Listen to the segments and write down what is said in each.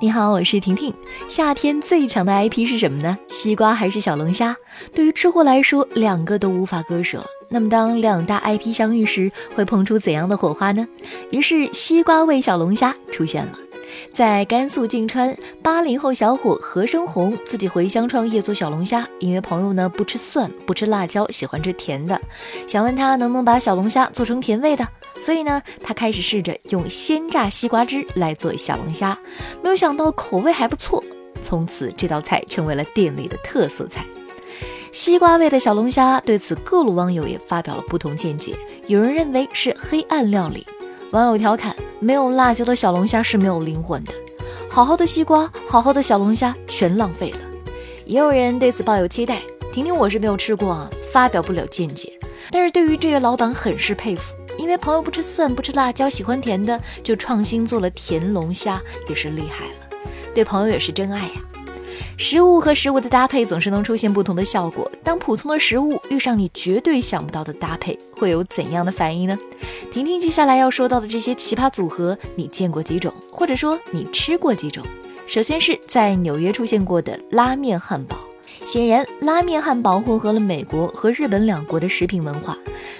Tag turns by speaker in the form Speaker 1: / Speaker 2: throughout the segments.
Speaker 1: 你好，我是婷婷。夏天最强的 IP 是什么呢？西瓜还是小龙虾？对于吃货来说，两个都无法割舍。那么，当两大 IP 相遇时，会碰出怎样的火花呢？于是，西瓜味小龙虾出现了。在甘肃晋川，八零后小伙何生红自己回乡创业做小龙虾，因为朋友呢不吃蒜，不吃辣椒，喜欢吃甜的，想问他能不能把小龙虾做成甜味的，所以呢，他开始试着用鲜榨西瓜汁来做小龙虾，没有想到口味还不错，从此这道菜成为了店里的特色菜。西瓜味的小龙虾，对此各路网友也发表了不同见解，有人认为是黑暗料理。网友调侃：“没有辣椒的小龙虾是没有灵魂的，好好的西瓜，好好的小龙虾全浪费了。”也有人对此抱有期待。婷婷我是没有吃过啊，发表不了见解。但是对于这位老板很是佩服，因为朋友不吃蒜，不吃辣椒，喜欢甜的，就创新做了甜龙虾，也是厉害了。对朋友也是真爱呀。食物和食物的搭配总是能出现不同的效果。当普通的食物遇上你绝对想不到的搭配，会有怎样的反应呢？婷婷接下来要说到的这些奇葩组合，你见过几种，或者说你吃过几种？首先是在纽约出现过的拉面汉堡。显然，拉面汉堡混合了美国和日本两国的食品文化，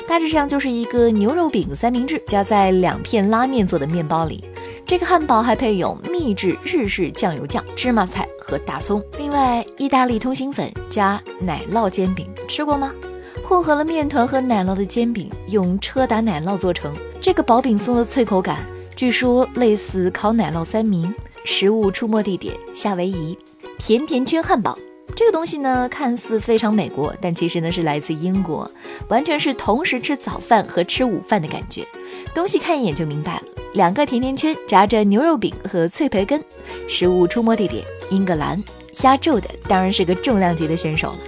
Speaker 1: 大致上就是一个牛肉饼三明治夹在两片拉面做的面包里。这个汉堡还配有秘制日式酱油酱、芝麻菜和大葱，另外意大利通心粉加奶酪煎饼，吃过吗？混合了面团和奶酪的煎饼，用车打奶酪做成，这个薄饼松的脆口感，据说类似烤奶酪三明。食物出没地点夏威夷，甜甜圈汉堡。这个东西呢，看似非常美国，但其实呢是来自英国，完全是同时吃早饭和吃午饭的感觉。东西看一眼就明白了，两个甜甜圈夹着牛肉饼和脆培根。食物出没地点英格兰，压轴的当然是个重量级的选手了。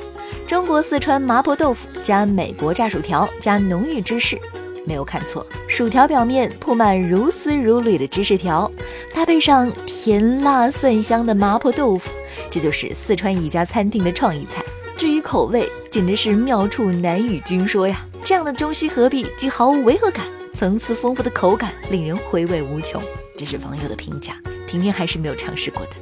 Speaker 1: 中国四川麻婆豆腐加美国炸薯条加浓郁芝士，没有看错，薯条表面铺满如丝如缕的芝士条，搭配上甜辣蒜香的麻婆豆腐，这就是四川一家餐厅的创意菜。至于口味，简直是妙处难与君说呀！这样的中西合璧，既毫无违和感。层次丰富的口感令人回味无穷，这是网友的评价。婷婷还是没有尝试过的。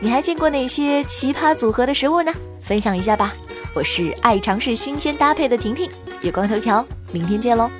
Speaker 1: 你还见过哪些奇葩组合的食物呢？分享一下吧。我是爱尝试新鲜搭配的婷婷，月光头条，明天见喽。